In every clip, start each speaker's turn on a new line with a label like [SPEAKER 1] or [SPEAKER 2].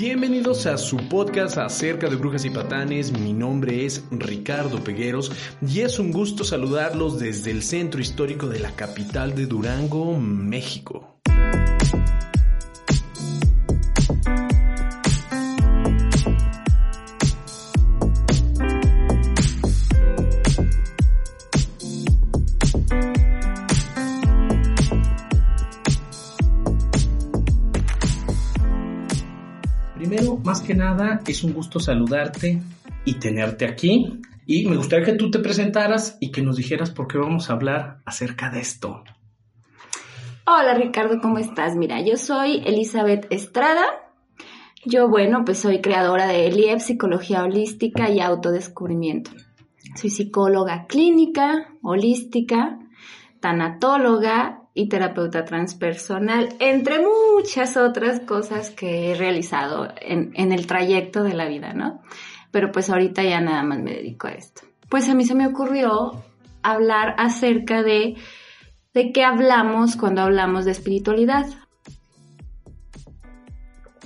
[SPEAKER 1] Bienvenidos a su podcast acerca de brujas y patanes. Mi nombre es Ricardo Pegueros y es un gusto saludarlos desde el centro histórico de la capital de Durango, México.
[SPEAKER 2] Más que nada es un gusto saludarte y tenerte aquí. Y me gustaría que tú te presentaras y que nos dijeras por qué vamos a hablar acerca de esto.
[SPEAKER 3] Hola Ricardo, ¿cómo estás? Mira, yo soy Elizabeth Estrada. Yo, bueno, pues soy creadora de ELIEF, Psicología Holística y Autodescubrimiento. Soy psicóloga clínica, holística, tanatóloga y terapeuta transpersonal, entre muchas otras cosas que he realizado en, en, el trayecto de la vida, ¿no? Pero pues ahorita ya nada más me dedico a esto. Pues a mí se me ocurrió hablar acerca de de qué hablamos cuando hablamos de espiritualidad.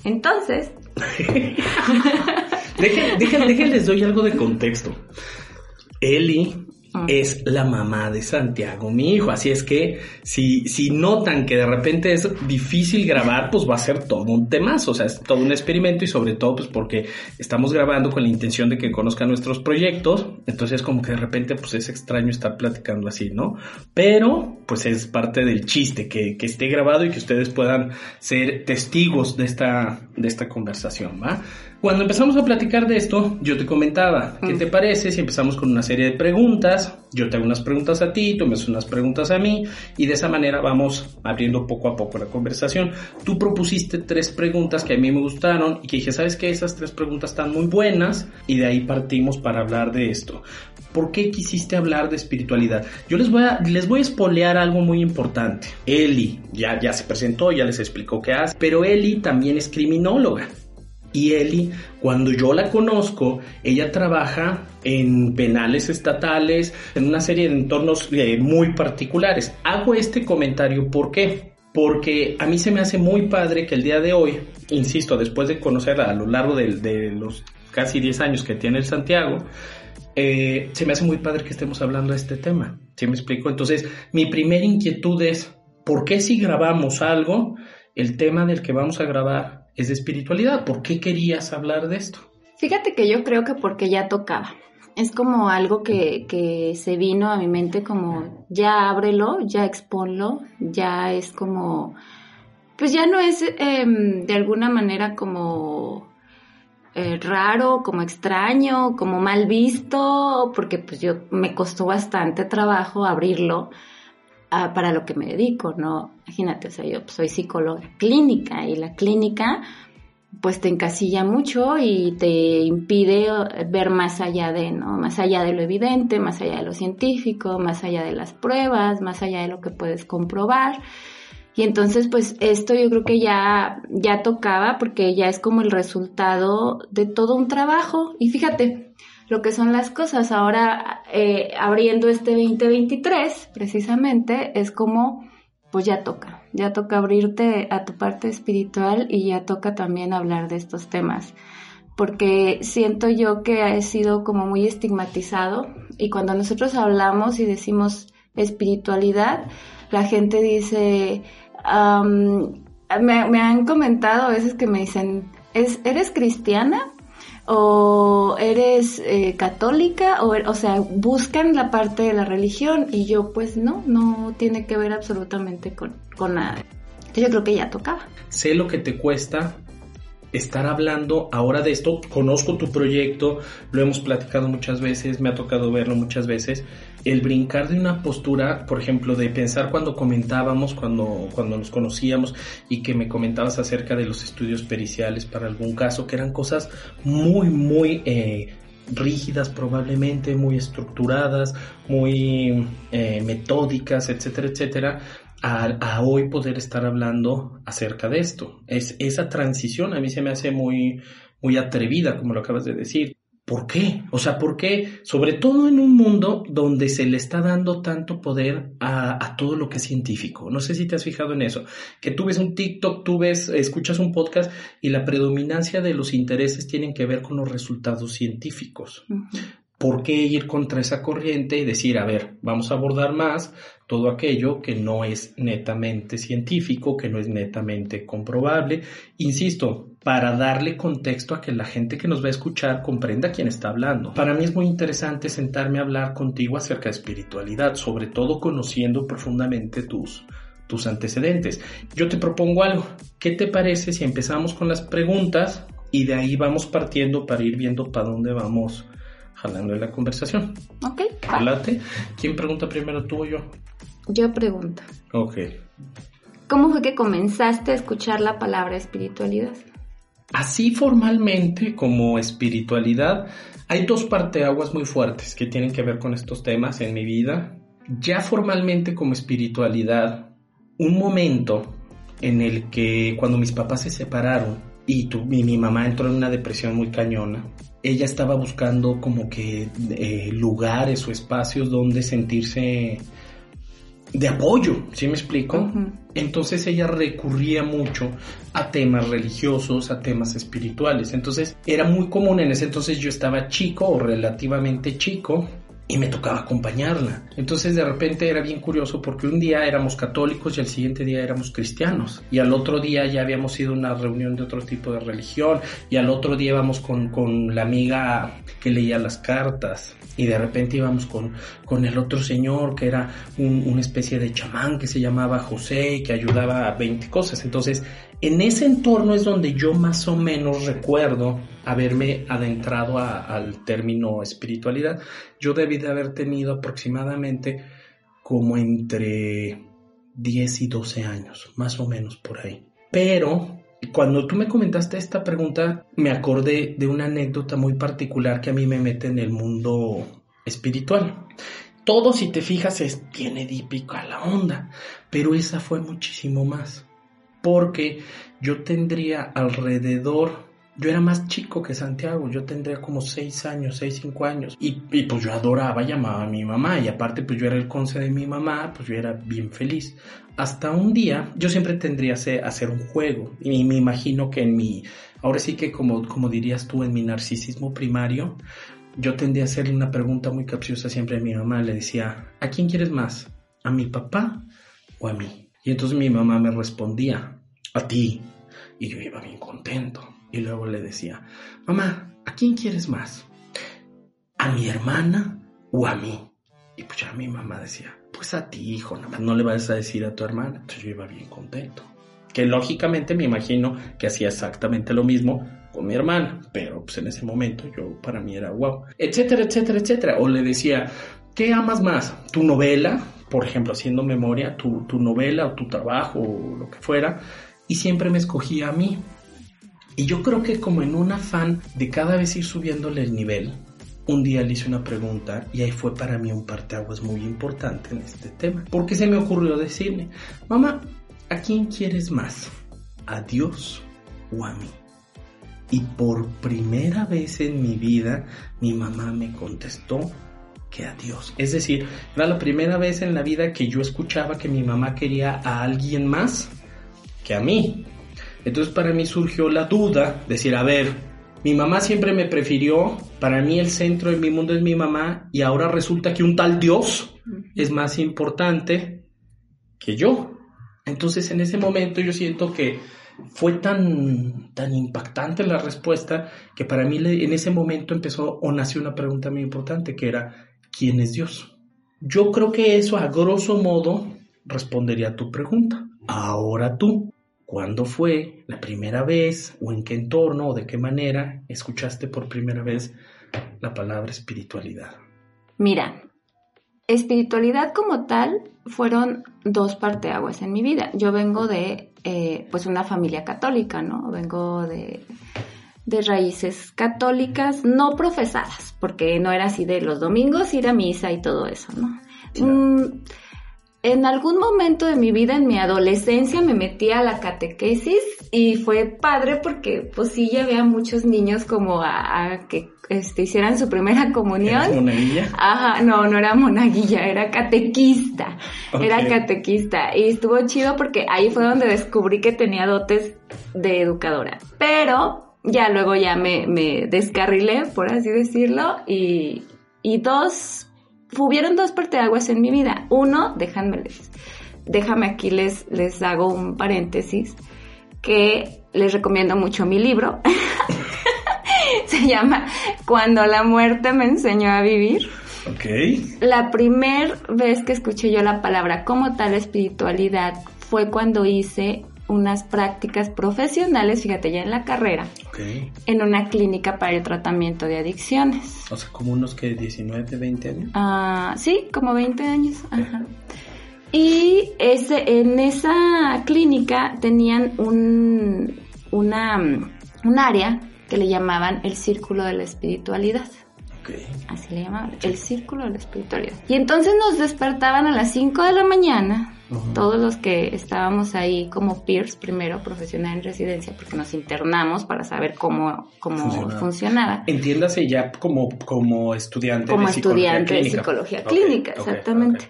[SPEAKER 3] Entonces...
[SPEAKER 2] déjenles doy algo de contexto. Eli Ah. es la mamá de Santiago, mi hijo. Así es que si, si notan que de repente es difícil grabar, pues va a ser todo un tema, o sea, es todo un experimento y sobre todo pues porque estamos grabando con la intención de que conozcan nuestros proyectos, entonces como que de repente pues es extraño estar platicando así, ¿no? Pero pues es parte del chiste, que, que esté grabado y que ustedes puedan ser testigos de esta, de esta conversación, ¿va? Cuando empezamos a platicar de esto, yo te comentaba, ¿qué mm. te parece si empezamos con una serie de preguntas? Yo te hago unas preguntas a ti, tú me haces unas preguntas a mí y de esa manera vamos abriendo poco a poco la conversación. Tú propusiste tres preguntas que a mí me gustaron y que dije, ¿sabes qué? Esas tres preguntas están muy buenas y de ahí partimos para hablar de esto. ¿Por qué quisiste hablar de espiritualidad? Yo les voy a, les voy a espolear algo muy importante. Eli ya, ya se presentó, ya les explicó qué hace, pero Eli también es criminóloga. Y Eli, cuando yo la conozco, ella trabaja en penales estatales, en una serie de entornos eh, muy particulares. Hago este comentario, ¿por qué? Porque a mí se me hace muy padre que el día de hoy, insisto, después de conocerla a lo largo de, los casi 10 años que tiene el Santiago, eh, se me hace muy padre que estemos hablando de este tema. ¿Sí me explico? Entonces, mi primera inquietud es, ¿por qué si grabamos algo, el tema del que vamos a grabar es de espiritualidad. ¿Por qué querías hablar de esto?
[SPEAKER 3] Fíjate que yo creo que porque ya tocaba. Es como algo que, que se vino a mi mente como ya ábrelo, ya exponlo, ya es como, pues ya no es em, de alguna manera como eh, raro, como extraño, como mal visto, porque pues yo me costó bastante trabajo abrirlo para lo que me dedico, ¿no? Imagínate, o sea, yo soy psicóloga clínica y la clínica pues te encasilla mucho y te impide ver más allá de, ¿no? Más allá de lo evidente, más allá de lo científico, más allá de las pruebas, más allá de lo que puedes comprobar. Y entonces, pues esto yo creo que ya, ya tocaba porque ya es como el resultado de todo un trabajo. Y fíjate, lo que son las cosas. Ahora, eh, abriendo este 2023, precisamente, es como, pues ya toca, ya toca abrirte a tu parte espiritual y ya toca también hablar de estos temas. Porque siento yo que ha sido como muy estigmatizado y cuando nosotros hablamos y decimos espiritualidad, la gente dice, me, me, han comentado a veces que me dicen, ¿Es, ¿eres cristiana? O eres eh, católica, o, o sea, buscan la parte de la religión y yo pues no, no tiene que ver absolutamente con, con nada. Yo creo que ya tocaba.
[SPEAKER 2] Sé lo que te cuesta estar hablando ahora de esto. Conozco tu proyecto, lo hemos platicado muchas veces, me ha tocado verlo muchas veces. El brincar de una postura, por ejemplo, de pensar cuando comentábamos, cuando, cuando nos conocíamos y que me comentabas acerca de los estudios periciales para algún caso, que eran cosas muy, muy eh, rígidas probablemente, muy estructuradas, muy eh, metódicas, etcétera, etcétera, a, hoy poder estar hablando acerca de esto. Es, esa transición a mí se me hace muy, muy atrevida, como lo acabas de decir. ¿Por qué? O sea, ¿por qué? Sobre todo en un mundo donde se le está dando tanto poder a, todo lo que es científico. No sé si te has fijado en eso. Que tú ves un TikTok, tú ves, escuchas un podcast y la predominancia de los intereses tienen que ver con los resultados científicos. ¿Por qué ir contra esa corriente y decir, a ver, vamos a abordar más todo aquello que no es netamente científico, que no es netamente comprobable? Insisto, para darle contexto a que la gente que nos va a escuchar comprenda quién está hablando. Para mí es muy interesante sentarme a hablar contigo acerca de espiritualidad, sobre todo conociendo profundamente tus, tus antecedentes. Yo te propongo algo. ¿Qué te parece si empezamos con las preguntas y de ahí vamos partiendo para ir viendo para dónde vamos? jalando la conversación.
[SPEAKER 3] Ok.
[SPEAKER 2] Adelante. ¿Quién pregunta primero, tú o yo?
[SPEAKER 3] Yo pregunto.
[SPEAKER 2] Ok.
[SPEAKER 3] ¿Cómo fue que comenzaste a escuchar la palabra espiritualidad?
[SPEAKER 2] Así formalmente como espiritualidad, hay dos parteaguas muy fuertes que tienen que ver con estos temas en mi vida. Ya formalmente como espiritualidad, un momento en el que cuando mis papás se separaron y, mi mamá entró en una depresión muy cañona, ella estaba buscando como que eh, lugares o espacios donde sentirse de apoyo, ¿sí me explico? Entonces ella recurría mucho a temas religiosos, a temas espirituales. Entonces era muy común en ese entonces yo estaba chico o relativamente chico y me tocaba acompañarla. Entonces de repente era bien curioso porque un día éramos católicos y al siguiente día éramos cristianos y al otro día ya habíamos ido a una reunión de otro tipo de religión y al otro día íbamos con, con la amiga que leía las cartas y de repente íbamos con, con el otro señor que era una especie de chamán que se llamaba José y que ayudaba a 20 cosas. Entonces en ese entorno es donde yo más o menos recuerdo haberme adentrado al término espiritualidad. Yo debí de haber tenido aproximadamente como entre 10 y 12 años, más o menos por ahí. Pero cuando tú me comentaste esta pregunta, me acordé de una anécdota muy particular que a mí me mete en el mundo espiritual. Todo, si te fijas, es bien edípico a la onda, pero esa fue muchísimo más porque yo tendría alrededor yo era más chico que Santiago, yo tendría como seis años, seis, cinco años. Y, pues yo adoraba, llamaba a mi mamá. Y aparte, pues yo era el conce de mi mamá, pues yo era bien feliz. Hasta un día, yo siempre tendría que hacer un juego. Y me imagino que en mi, ahora sí que como, como dirías tú, en mi narcisismo primario, yo tendría a hacerle una pregunta muy capciosa siempre a mi mamá. Le decía, ¿a quién quieres más? ¿A mi papá o a mí? Y entonces mi mamá me respondía, a ti. Y yo iba bien contento. Y luego le decía, mamá, ¿a quién quieres más? ¿A mi hermana o a mí? Y pues ya mi mamá decía, pues a ti, hijo, nada más no le vas a decir a tu hermana. Entonces yo iba bien contento. Que lógicamente me imagino que hacía exactamente lo mismo con mi hermana, pero pues en ese momento yo para mí era wow, etcétera, etcétera, etcétera. O le decía, ¿qué amas más? ¿Tu novela? Por ejemplo, haciendo memoria, tu, novela o tu trabajo o lo que fuera, y siempre me escogía a mí. Y yo creo que como en un afán de cada vez ir subiéndole el nivel, un día le hice una pregunta y ahí fue para mí un parteaguas muy importante en este tema. Porque se me ocurrió decirle, mamá, ¿a quién quieres más? ¿A Dios o a mí? Y por primera vez en mi vida mi mamá me contestó que a Dios. Es decir, era la primera vez en la vida que yo escuchaba que mi mamá quería a alguien más que a mí. Entonces para mí surgió la duda, decir, a ver, mi mamá siempre me prefirió, para mí el centro de mi mundo es mi mamá y ahora resulta que un tal Dios es más importante que yo. Entonces en ese momento yo siento que fue tan, tan impactante la respuesta que para mí en ese momento empezó o nació una pregunta muy importante que era, ¿quién es Dios? Yo creo que eso a grosso modo respondería a tu pregunta. Ahora tú, ¿cuándo fue la primera vez o en qué entorno o de qué manera escuchaste por primera vez la palabra espiritualidad?
[SPEAKER 3] Mira, espiritualidad como tal fueron dos parteaguas en mi vida. Yo vengo de eh, pues una familia católica, ¿no? Vengo de de raíces católicas no profesadas, porque no era así de los domingos ir a misa y todo eso, ¿no? Mm, en algún momento de mi vida, en mi adolescencia, me metí a la catequesis y fue padre porque pues sí ya había muchos niños como a, que este, hicieran su primera comunión. ¿Eras
[SPEAKER 2] monaguilla?
[SPEAKER 3] Ajá, no, no era monaguilla, era catequista. Era catequista. Y estuvo chido porque ahí fue donde descubrí que tenía dotes de educadora. Pero ya luego ya me, me descarrilé, por así decirlo, y, y dos hubieron dos parteaguas en mi vida. Uno, déjame, déjame aquí les, les hago un paréntesis, que les recomiendo mucho mi libro. Se llama Cuando la muerte me enseñó a vivir.
[SPEAKER 2] Ok.
[SPEAKER 3] La primera vez que escuché yo la palabra como tal espiritualidad fue cuando hice unas prácticas profesionales, fíjate, ya en la carrera, en una clínica para el tratamiento de adicciones.
[SPEAKER 2] O sea, como unos que 19, 20 años.
[SPEAKER 3] Ah, sí, como 20 años. Ajá. Y ese, en esa clínica tenían un, una, un área que le llamaban el círculo de la espiritualidad. Así le llamaban, el círculo de la espiritualidad. Y entonces nos despertaban a las 5 de la mañana todos los que estábamos ahí como peers, primero profesional en residencia, porque nos internamos para saber cómo, cómo funcionaba.
[SPEAKER 2] Entiéndase ya como, como estudiante
[SPEAKER 3] como de estudiante de psicología clínica, exactamente.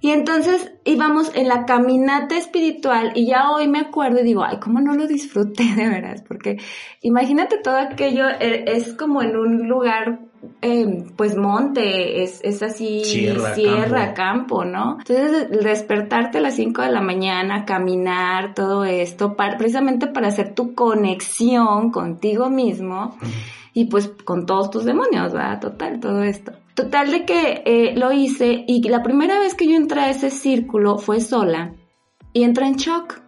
[SPEAKER 3] Y entonces íbamos en la caminata espiritual y ya hoy me acuerdo y digo, ay, cómo no lo disfruté de veras, porque imagínate todo aquello, eh, es como en un lugar Em, pues monte, es, es así, sierra, campo. ¿no? Entonces, despertarte a las 5 de la mañana, caminar, todo esto, precisamente para hacer tu conexión contigo mismo y pues con todos tus demonios, ¿verdad? Total, todo esto. Total de que eh, lo hice y la primera vez que yo entré a ese círculo fue sola y entré en shock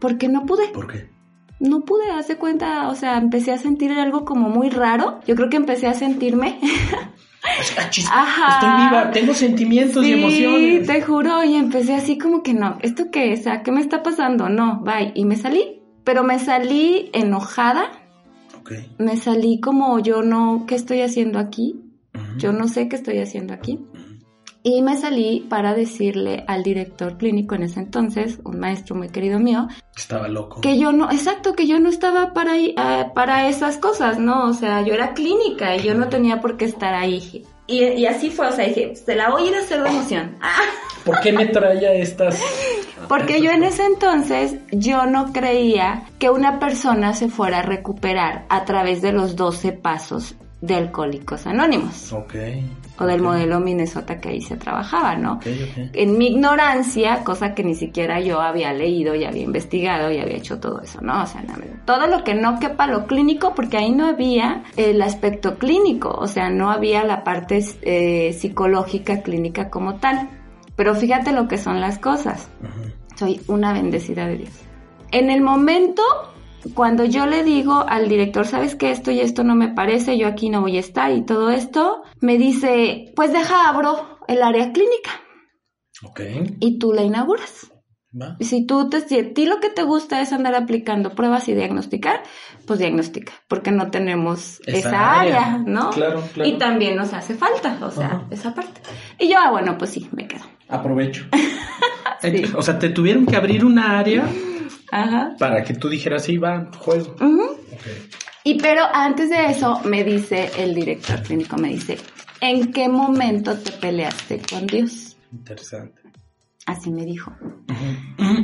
[SPEAKER 3] porque no pude.
[SPEAKER 2] ¿Por qué?
[SPEAKER 3] No pude hacer cuenta, o sea, empecé a sentir algo como muy raro. Yo creo que empecé a sentirme.
[SPEAKER 2] Ajá. Estoy viva, tengo sentimientos y emociones.
[SPEAKER 3] Sí, te juro, y empecé así como que no, ¿esto qué es? ¿qué me está pasando? No, bye. Y me salí, pero me salí enojada.
[SPEAKER 2] Okay.
[SPEAKER 3] Me salí como yo no, ¿qué estoy haciendo aquí? Yo no sé qué estoy haciendo aquí. Y me salí para decirle al director clínico en ese entonces, un maestro muy querido mío,
[SPEAKER 2] estaba loco.
[SPEAKER 3] Que yo no, exacto, que yo no estaba para, eh, para esas cosas, ¿no? O sea, yo era clínica y yo no tenía por qué estar ahí. Y, y así fue, o sea, dije, se la voy a ir a hacer de emoción.
[SPEAKER 2] ¿Por qué me traía estas?
[SPEAKER 3] Porque yo en ese entonces, yo no creía que una persona se fuera a recuperar a través de los 12 pasos de Alcohólicos Anónimos.
[SPEAKER 2] Ok.
[SPEAKER 3] O del modelo Minnesota que ahí se trabajaba, ¿no? En mi ignorancia, cosa que ni siquiera yo había leído y había investigado y había hecho todo eso, ¿no? O sea, todo lo que no quepa lo clínico, porque ahí no había el aspecto clínico, o sea, no había la parte eh, psicológica clínica como tal. Pero fíjate lo que son las cosas. Soy una bendecida de Dios. En el momento cuando yo le digo al director, sabes que esto y esto no me parece, yo aquí no voy a estar y todo esto, me dice, pues deja abro el área clínica.
[SPEAKER 2] Ok.
[SPEAKER 3] Y tú la inauguras. ¿Va? Si tú te, si a ti lo que te gusta es andar aplicando pruebas y diagnosticar, pues diagnostica, porque no tenemos esa, área, ¿no?
[SPEAKER 2] Claro, claro.
[SPEAKER 3] Y también nos hace falta, o sea, esa parte. Y yo, ah, bueno, pues sí, me quedo.
[SPEAKER 2] Aprovecho. O sea, te tuvieron que abrir una área
[SPEAKER 3] Ajá.
[SPEAKER 2] Para que tú dijeras, sí, va, juego.
[SPEAKER 3] Y pero antes de eso, me dice el director clínico, me dice, ¿en qué momento te peleaste con Dios?
[SPEAKER 2] Interesante.
[SPEAKER 3] Así me dijo.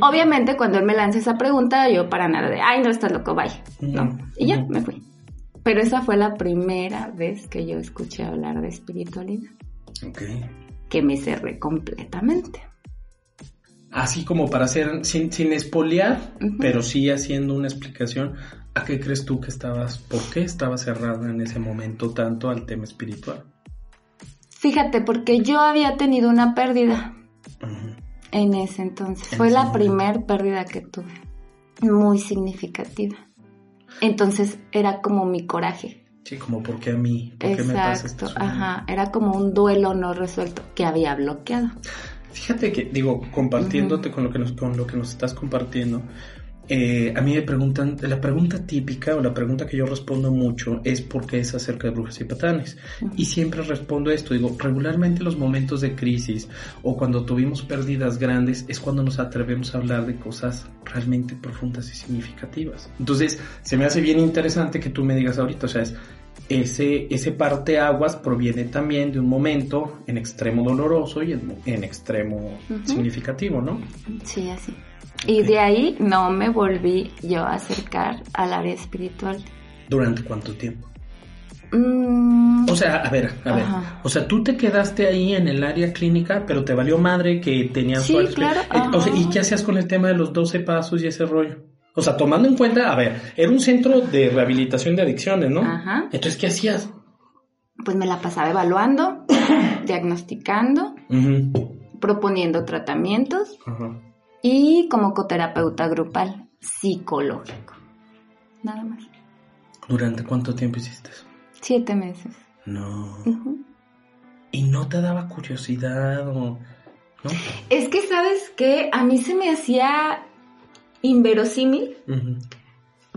[SPEAKER 3] Obviamente, cuando él me lanza esa pregunta, yo para nada de, ay, no, estás loco, bye. No. Y ya, me fui. Pero esa fue la primera vez que yo escuché hablar de espiritualidad.
[SPEAKER 2] Ok.
[SPEAKER 3] Que me cerré completamente
[SPEAKER 2] así como para hacer, sin, sin espolear, pero sí haciendo una explicación, ¿a qué crees tú que estabas, por qué estabas cerrada en ese momento tanto al tema espiritual?
[SPEAKER 3] Fíjate, porque yo había tenido una pérdida en ese entonces. Fue la primer pérdida que tuve, muy significativa. Entonces era como mi coraje.
[SPEAKER 2] Sí, como ¿por qué a mí? ¿Por
[SPEAKER 3] qué me pasa esto? Ajá, era como un duelo no resuelto que había bloqueado.
[SPEAKER 2] Fíjate que, digo, compartiéndote con, lo que nos, con lo que nos estás compartiendo, eh, a mí me preguntan, la pregunta típica o la pregunta que yo respondo mucho es por qué es acerca de brujas y patanes. Y siempre respondo esto, digo, regularmente los momentos de crisis o cuando tuvimos pérdidas grandes es cuando nos atrevemos a hablar de cosas realmente profundas y significativas. Entonces, se me hace bien interesante que tú me digas ahorita, o sea, es, ese, ese parteaguas proviene también de un momento en extremo doloroso y en, extremo significativo, ¿no?
[SPEAKER 3] Sí, así. Y de ahí no me volví yo a acercar al área espiritual.
[SPEAKER 2] ¿Durante cuánto tiempo? Mm. O sea, a ver, a ver. O sea, tú te quedaste ahí en el área clínica, pero te valió madre que tenías
[SPEAKER 3] sí, claro.
[SPEAKER 2] Eh, ¿Y qué hacías con el tema de los 12 pasos y ese rollo? O sea, tomando en cuenta, a ver, era un centro de rehabilitación de adicciones, ¿no? Ajá. Entonces, ¿qué hacías?
[SPEAKER 3] Pues me la pasaba evaluando, diagnosticando, proponiendo tratamientos. Ajá y como coterapeuta grupal psicológico. Nada más.
[SPEAKER 2] ¿Durante cuánto tiempo hiciste eso?
[SPEAKER 3] Siete meses.
[SPEAKER 2] No. ¿Y no te daba curiosidad o.? ¿no?
[SPEAKER 3] Es que, ¿sabes qué? A mí se me hacía inverosímil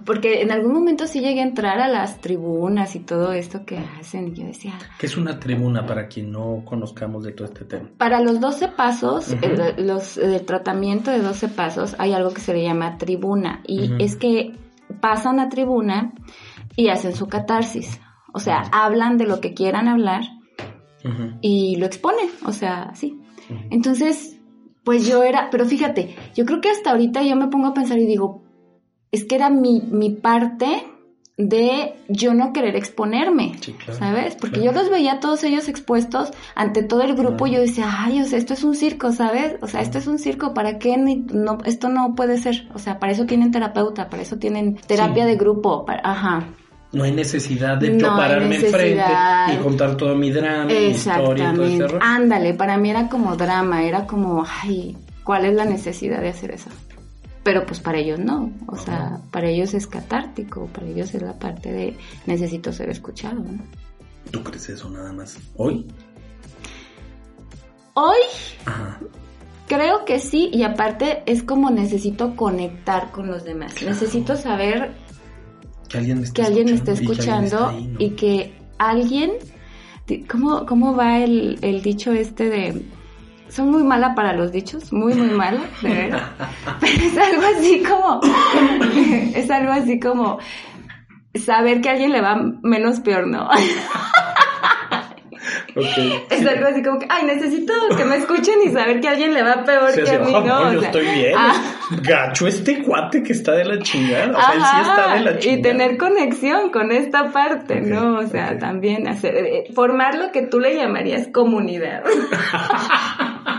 [SPEAKER 3] porque en algún momento sí llegué a entrar a las tribunas y todo esto que hacen y yo decía...
[SPEAKER 2] ¿Qué es una tribuna para quien no conozcamos de todo este tema?
[SPEAKER 3] Para los 12 pasos, el, los, el tratamiento de 12 pasos, hay algo que se le llama tribuna y es que pasan a tribuna y hacen su catarsis. O sea, hablan de lo que quieran hablar y lo exponen, o sea, sí. Entonces, pues yo era, pero fíjate, yo creo que hasta ahorita yo me pongo a pensar y digo, es que era mi, mi parte de yo no querer exponerme, ¿sabes? Porque yo los veía todos ellos expuestos ante todo el grupo y yo decía, ay, o sea, esto es un circo, ¿sabes? O sea, esto es un circo, ¿para qué? No, esto no puede ser, o sea, para eso tienen terapeuta, para eso tienen terapia de grupo, ajá.
[SPEAKER 2] No hay necesidad de yo pararme enfrente y contar todo mi drama, mi historia y todo ese
[SPEAKER 3] Ándale, para mí era como drama, era como, ay, ¿cuál es la necesidad de hacer eso? pero pues para ellos no, o sea, para ellos es catártico, para ellos es la parte de necesito ser escuchado, ¿no?
[SPEAKER 2] ¿Tú crees eso nada más hoy?
[SPEAKER 3] Hoy creo que sí y aparte es como necesito conectar con los demás, necesito saber
[SPEAKER 2] que alguien me
[SPEAKER 3] está escuchando, y que alguien, ¿cómo, cómo va el, el dicho este de soy muy mala para los dichos, muy, muy mala, de verdad. Pero es algo así como, es algo así como saber que a alguien le va menos peor, ¿no? Es algo así como que, ay, necesito que me escuchen y saber que a alguien le va peor que a mí, ¿no?
[SPEAKER 2] yo estoy bien. Ah. Gacho este cuate que está de la chingada. O sea, él sí está de la chingada.
[SPEAKER 3] Y tener conexión con esta parte, ¿no? O sea, también hacer, eh, formar lo que tú le llamarías comunidad.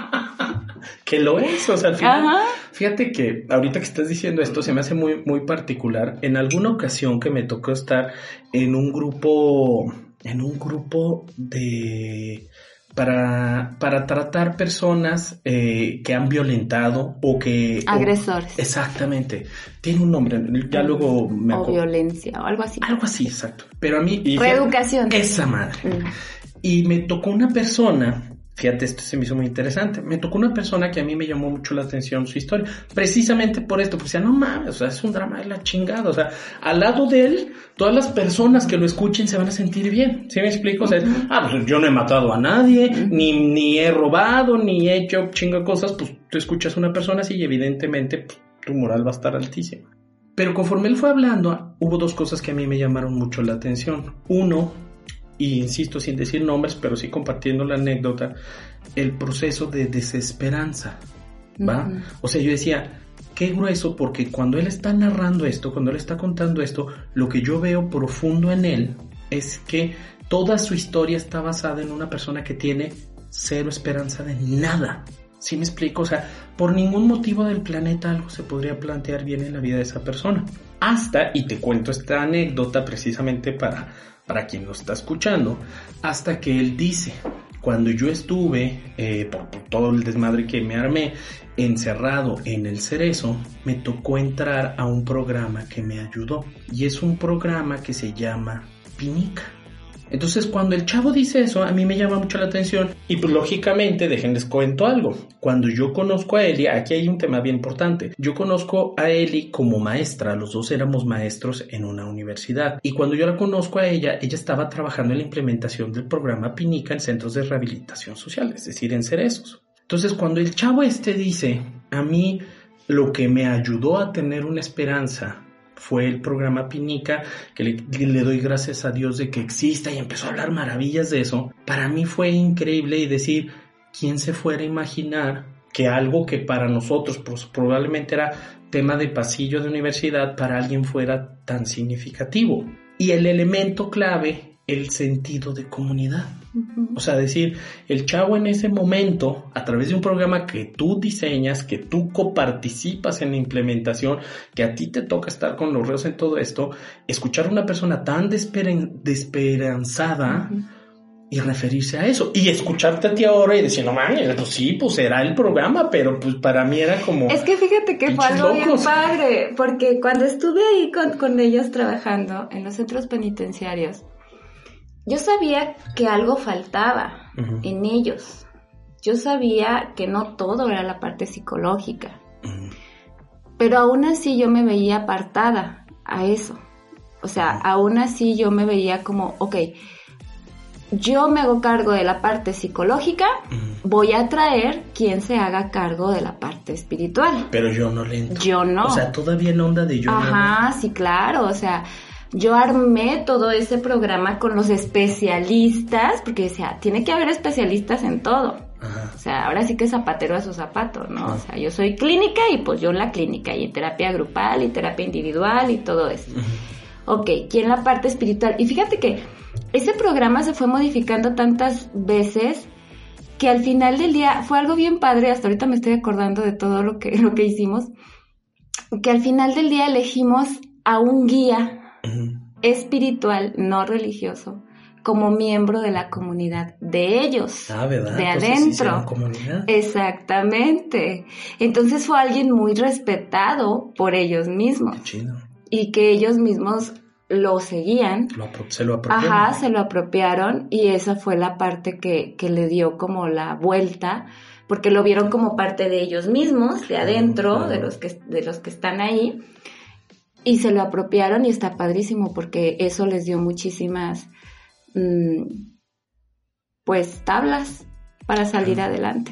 [SPEAKER 2] que lo es, o sea, al final, fíjate que ahorita que estás diciendo esto se me hace muy, muy particular. En alguna ocasión que me tocó estar en un grupo, en un grupo de, para, para tratar personas eh, que han violentado o que...
[SPEAKER 3] Agresores.
[SPEAKER 2] exactamente. Tiene un nombre, ya luego me
[SPEAKER 3] O violencia o algo así.
[SPEAKER 2] Algo así, exacto. Pero a mí...
[SPEAKER 3] Reeducación.
[SPEAKER 2] Esa madre. Mm. Y me tocó una persona Fíjate, esto se me hizo muy interesante. Me tocó una persona que a mí me llamó mucho la atención su historia, precisamente por esto, porque decía, no mames, o sea, es un drama de la chingada, o sea, al lado de él, todas las personas que lo escuchen se van a sentir bien, ¿sí me explico? O sea, ah, pues yo no he matado a nadie, ni, ni he robado, ni he hecho chingo cosas, pues tú escuchas a una persona así y evidentemente pues, tu moral va a estar altísima. Pero conforme él fue hablando, hubo dos cosas que a mí me llamaron mucho la atención. Uno, y insisto sin decir nombres, pero sí compartiendo la anécdota, el proceso de desesperanza, ¿va? O sea, yo decía, qué grueso, porque cuando él está narrando esto, cuando él está contando esto, lo que yo veo profundo en él es que toda su historia está basada en una persona que tiene cero esperanza de nada. ¿Sí me explico? O sea, por ningún motivo del planeta algo se podría plantear bien en la vida de esa persona. Hasta, y te cuento esta anécdota precisamente para para quien lo está escuchando, hasta que él dice, cuando yo estuve, eh, por, todo el desmadre que me armé, encerrado en el cerezo, me tocó entrar a un programa que me ayudó. Y es un programa que se llama Pinica. Entonces, cuando el chavo dice eso, a mí me llama mucho la atención y pues lógicamente, déjenles cuento algo. Cuando yo conozco a Eli, aquí hay un tema bien importante. Yo conozco a Eli como maestra, los dos éramos maestros en una universidad y cuando yo la conozco a ella, ella estaba trabajando en la implementación del programa Pinica en centros de rehabilitación social, es decir, en Cerezos. Entonces, cuando el chavo este dice, a mí lo que me ayudó a tener una esperanza fue el programa Pinica, que le, doy gracias a Dios de que exista y empezó a hablar maravillas de eso. Para mí fue increíble y decir, ¿quién se fuera a imaginar que algo que para nosotros pues, probablemente era tema de pasillo de universidad, para alguien fuera tan significativo? Y el elemento clave, el sentido de comunidad. O sea, decir, el chavo en ese momento, a través de un programa que tú diseñas, que tú coparticipas en la implementación, que a ti te toca estar con los reos en todo esto, escuchar a una persona tan desesperanzada y referirse a eso. Y escucharte a ti ahora y decir, no mames, pues sí, pues será el programa, pero pues para mí era como...
[SPEAKER 3] Es que fíjate que fue algo bien padre, porque cuando estuve ahí con, con ellos trabajando en los centros penitenciarios, yo sabía que algo faltaba en ellos. Yo sabía que no todo era la parte psicológica. Pero aún así yo me veía apartada a eso. O sea, aún así yo me veía como, ok, yo me hago cargo de la parte psicológica, voy a traer quien se haga cargo de la parte espiritual.
[SPEAKER 2] Pero yo no le entro.
[SPEAKER 3] Yo no.
[SPEAKER 2] O sea, todavía en onda de yo.
[SPEAKER 3] Ajá, sí, claro. O sea, yo armé todo ese programa con los especialistas, porque decía, tiene que haber especialistas en todo. O sea, ahora sí que zapatero a su zapato, ¿no? O sea, yo soy clínica y pues yo en la clínica, y en terapia grupal y terapia individual y todo eso. Ok, y en la parte espiritual. Y fíjate que ese programa se fue modificando tantas veces que al final del día fue algo bien padre, hasta ahorita me estoy acordando de todo lo que, lo que hicimos, que al final del día elegimos a un guía espiritual, no religioso, como miembro de la comunidad de ellos,
[SPEAKER 2] ah, ¿verdad?
[SPEAKER 3] de adentro.
[SPEAKER 2] Comunidad.
[SPEAKER 3] Exactamente. Entonces fue alguien muy respetado por ellos mismos. Y que ellos mismos lo seguían.
[SPEAKER 2] se lo apropiaron.
[SPEAKER 3] Ajá, se lo apropiaron y esa fue la parte que, que le dio como la vuelta, porque lo vieron como parte de ellos mismos, de adentro, de los que, de los que están ahí y se lo apropiaron y está padrísimo porque eso les dio muchísimas, mm, pues, tablas para salir adelante.